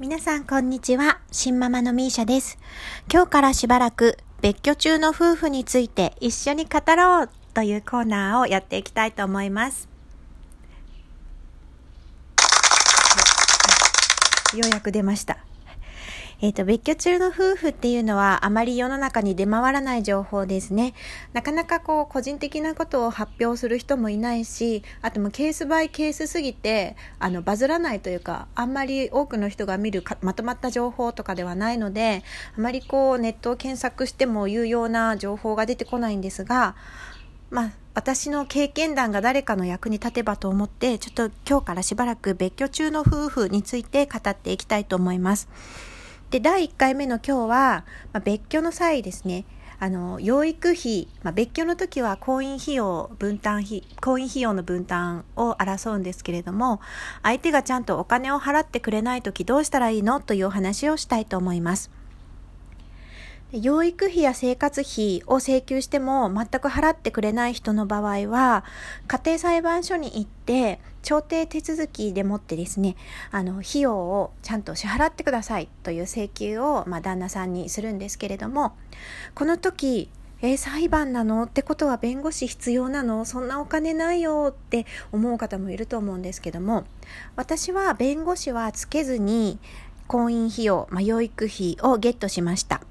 皆さんこんにちは。新ママのミーシャです。今日からしばらく別居中の夫婦について一緒に語ろうというコーナーをやっていきたいと思います。ようやく出ました。えっ、と、別居中の夫婦っていうのはあまり世の中に出回らない情報ですね。なかなかこう、個人的なことを発表する人もいないし、あともうケースバイケースすぎて、あの、バズらないというか、あんまり多くの人が見るまとまった情報とかではないので、あまりこう、ネットを検索しても有用な情報が出てこないんですが、まあ、私の経験談が誰かの役に立てばと思って、ちょっと今日からしばらく別居中の夫婦について語っていきたいと思います。で、第1回目の今日は、まあ、別居の際ですね、あの、養育費、まあ、別居の時は婚姻費用分担費、婚姻費用の分担を争うんですけれども、相手がちゃんとお金を払ってくれない時どうしたらいいのというお話をしたいと思います。養育費や生活費を請求しても全く払ってくれない人の場合は、家庭裁判所に行って、調停手続きでもってですね、あの、費用をちゃんと支払ってくださいという請求を、まあ、旦那さんにするんですけれども、この時、えー裁判なの？ってことは弁護士必要なの？そんなお金ないよって思う方もいると思うんですけども、私は弁護士はつけずに、婚姻費用、まあ、養育費をゲットしました。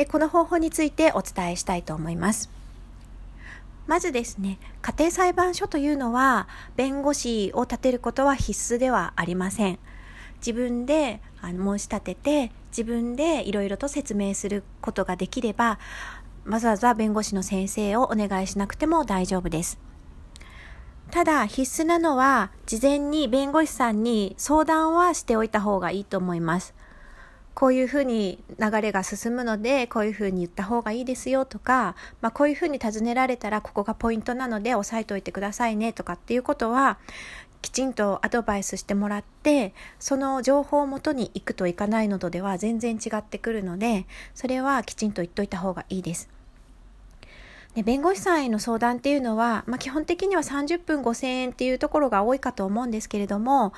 で、この方法についてお伝えしたいと思います。まずですね、家庭裁判所というのは、弁護士を立てることは必須ではありません。自分で申し立てて、自分でいろいろと説明することができれば、わざわざ弁護士の先生をお願いしなくても大丈夫です。ただ必須なのは、事前に弁護士さんに相談はしておいた方がいいと思います。こういうふうに流れが進むので、こういうふうに言った方がいいですよとか、まあこういうふうに尋ねられたらここがポイントなので押さえておいてくださいねとかっていうことは、きちんとアドバイスしてもらって、その情報をもとに行くといかないのとでは全然違ってくるので、それはきちんと言っといた方がいいです。で弁護士さんへの相談っていうのは、まあ、基本的には30分5000円っていうところが多いかと思うんですけれども、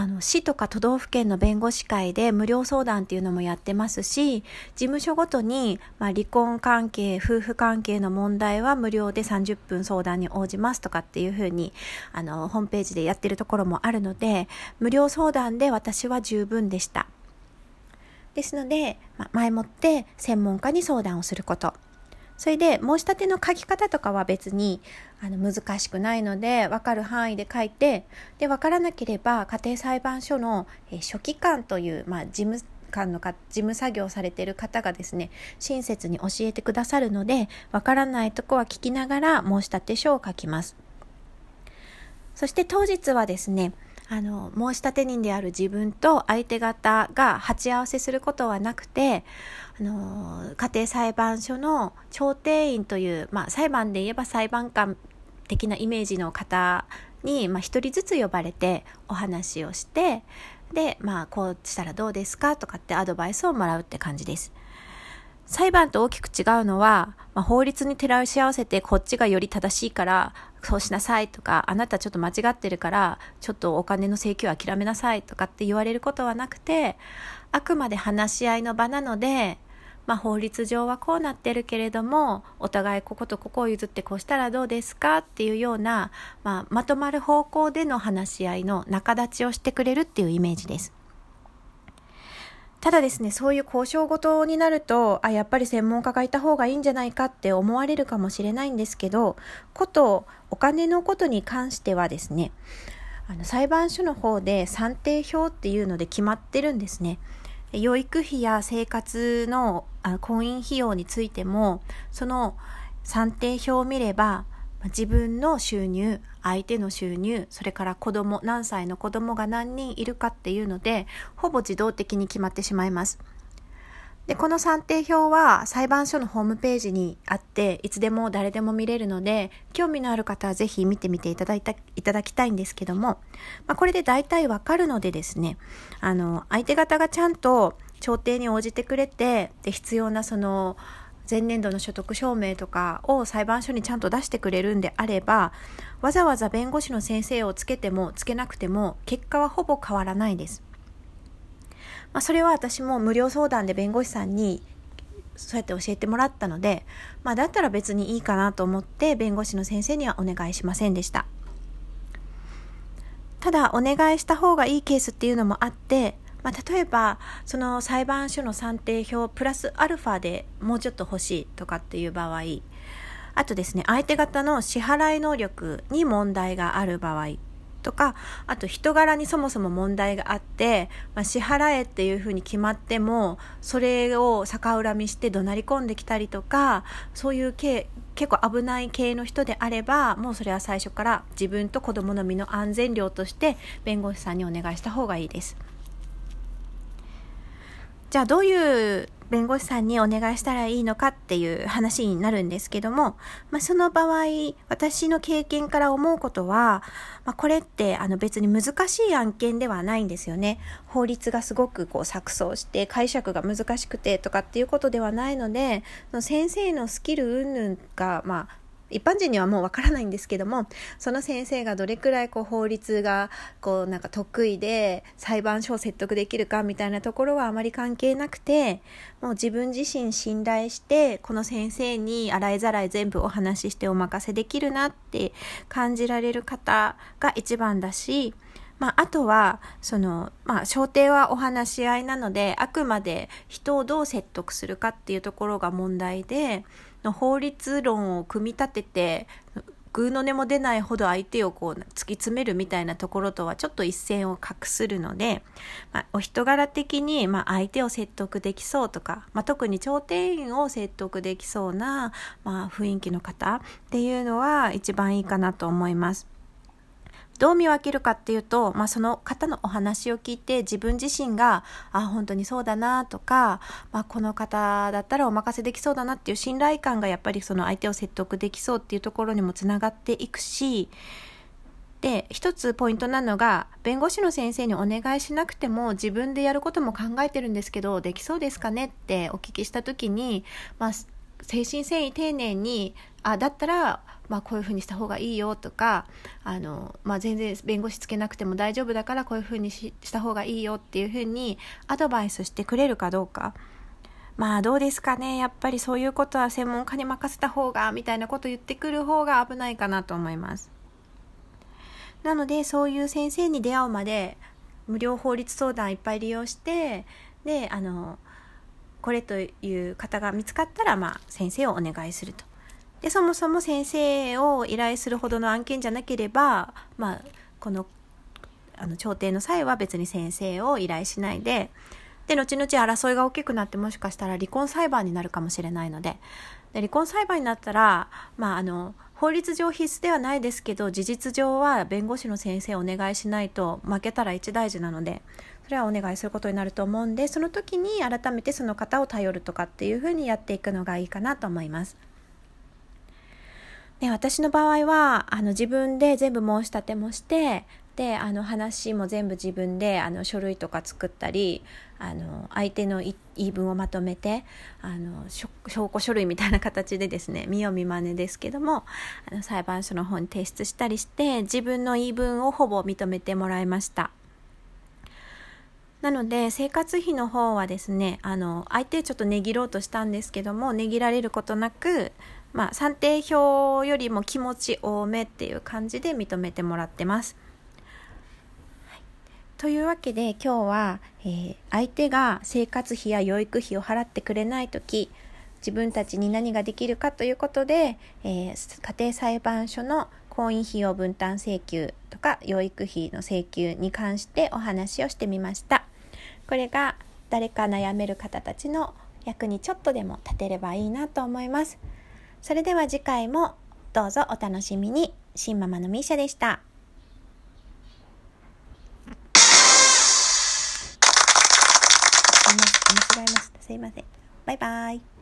あの、市とか都道府県の弁護士会で無料相談っていうのもやってますし、事務所ごとに、まあ、離婚関係、夫婦関係の問題は無料で30分相談に応じますとかっていうふうに、あの、ホームページでやってるところもあるので、無料相談で私は十分でした。ですので、まあ、前もって専門家に相談をすること。それで申し立ての書き方とかは別にあの難しくないので分かる範囲で書いてで分からなければ家庭裁判所の、え書記官という、まあ、事務官のか事務作業されている方がですね親切に教えてくださるので分からないとこは聞きながら申し立て書を書きます。そして当日はですねあの申し立て人である自分と相手方が鉢合わせすることはなくてあの家庭裁判所の調停員という、まあ、裁判で言えば裁判官的なイメージの方に、まあ、一人ずつ呼ばれてお話をしてで、まあ、こうしたらどうですかとかってアドバイスをもらうって感じです。裁判と大きく違うのは、まあ、法律に照らし合わせてこっちがより正しいからそうしなさいとかあなたちょっと間違ってるからちょっとお金の請求諦めなさいとかって言われることはなくてあくまで話し合いの場なので、まあ、法律上はこうなってるけれどもお互いこことここを譲ってこうしたらどうですかっていうような、まあ、まとまる方向での話し合いの仲立ちをしてくれるっていうイメージです。ただですね、そういう交渉ごとになると、あ、やっぱり専門家がいた方がいいんじゃないかって思われるかもしれないんですけど、ことお金のことに関してはですね、あの裁判所の方で算定表っていうので決まってるんですね。養育費や生活のあ婚姻費用についても、その算定表を見れば、自分の収入、相手の収入、それから子供、何歳の子供が何人いるかっていうので、ほぼ自動的に決まってしまいます。で、この算定表は裁判所のホームページにあって、いつでも誰でも見れるので、興味のある方はぜひ見てみていただいた、いただきたいんですけども、まあ、これで大体わかるのでですね、あの、相手方がちゃんと調停に応じてくれて、で、必要なその、前年度の所得証明とかを裁判所にちゃんと出してくれるんであれば、わざわざ弁護士の先生をつけてもつけなくても結果はほぼ変わらないです。まあ、それは私も無料相談で弁護士さんにそうやって教えてもらったので、まあ、だったら別にいいかなと思って弁護士の先生にはお願いしませんでした。ただお願いした方がいいケースっていうのもあって、まあ、例えばその裁判所の算定表プラスアルファでもうちょっと欲しいとかっていう場合あとですね相手方の支払い能力に問題がある場合とかあと人柄にそもそも問題があって、まあ、支払えっていうふうに決まってもそれを逆恨みして怒鳴り込んできたりとかそういう系結構危ない系の人であればもうそれは最初から自分と子供の身の安全料として弁護士さんにお願いした方がいいです。じゃあどういう弁護士さんにお願いしたらいいのかっていう話になるんですけども、まあ、その場合、私の経験から思うことは、まあ、これってあの別に難しい案件ではないんですよね。法律がすごくこう錯綜して解釈が難しくてとかっていうことではないので、の先生のスキル云々が、まあ、一般人にはもうわからないんですけどもその先生がどれくらいこう法律がこうなんか得意で裁判所を説得できるかみたいなところはあまり関係なくてもう自分自身信頼してこの先生に洗いざらい全部お話ししてお任せできるなって感じられる方が一番だしまあ、あとは、その、まあ、焦点はお話し合いなので、あくまで人をどう説得するかっていうところが問題で、の法律論を組み立てて、偶の音も出ないほど相手をこう突き詰めるみたいなところとはちょっと一線を画するので、まあ、お人柄的にま相手を説得できそうとか、まあ、特に頂点員を説得できそうなまあ雰囲気の方っていうのは一番いいかなと思います。どう見分けるかっていうと、まあ、その方のお話を聞いて自分自身があ本当にそうだなとか、まあ、この方だったらお任せできそうだなっていう信頼感がやっぱりその相手を説得できそうっていうところにもつながっていくしで一つポイントなのが弁護士の先生にお願いしなくても自分でやることも考えてるんですけどできそうですかねってお聞きした時に、まあ、精神繊維丁寧にあだったらまあ、こういうふうにした方がいいよとかあの、まあ、全然弁護士つけなくても大丈夫だからこういうふうにした方がいいよっていうふうにアドバイスしてくれるかどうか。まあどうですかねやっぱりそういうことは専門家に任せた方がみたいなこと言ってくる方が危ないかなと思います。なのでそういう先生に出会うまで無料法律相談いっぱい利用してであのこれという方が見つかったら、まあ、先生をお願いすると。でそもそも先生を依頼するほどの案件じゃなければ、まあ、このあの調停の際は別に先生を依頼しないでで後々争いが大きくなってもしかしたら離婚裁判になるかもしれないのでで離婚裁判になったら、まあ、あの法律上必須ではないですけど事実上は弁護士の先生をお願いしないと負けたら一大事なのでそれはお願いすることになると思うんでその時に改めてその方を頼るとかっていうふうにやっていくのがいいかなと思います。で私の場合はあの自分で全部申し立てもしてであの話も全部自分であの書類とか作ったりあの相手の言い分をまとめてあの証拠書類みたいな形でですね見よう見まねですけどもあの裁判所の方に提出したりして自分の言い分をほぼ認めてもらいました。なので生活費の方はですねあの相手ちょっと値切ろうとしたんですけども値切られることなくまあ、算定表よりも気持ち多めっていう感じで認めてもらってます。というわけで今日は、えー、相手が生活費や養育費を払ってくれない時自分たちに何ができるかということで、えー、家庭裁判所の婚姻費用分担請求とか養育費の請求に関してお話をしてみました。これが誰か悩める方たちの役にちょっとでも立てればいいなと思います。それでは次回もどうぞお楽しみに。新ママのミーシャでした。間違えました。すいません。バイバイ。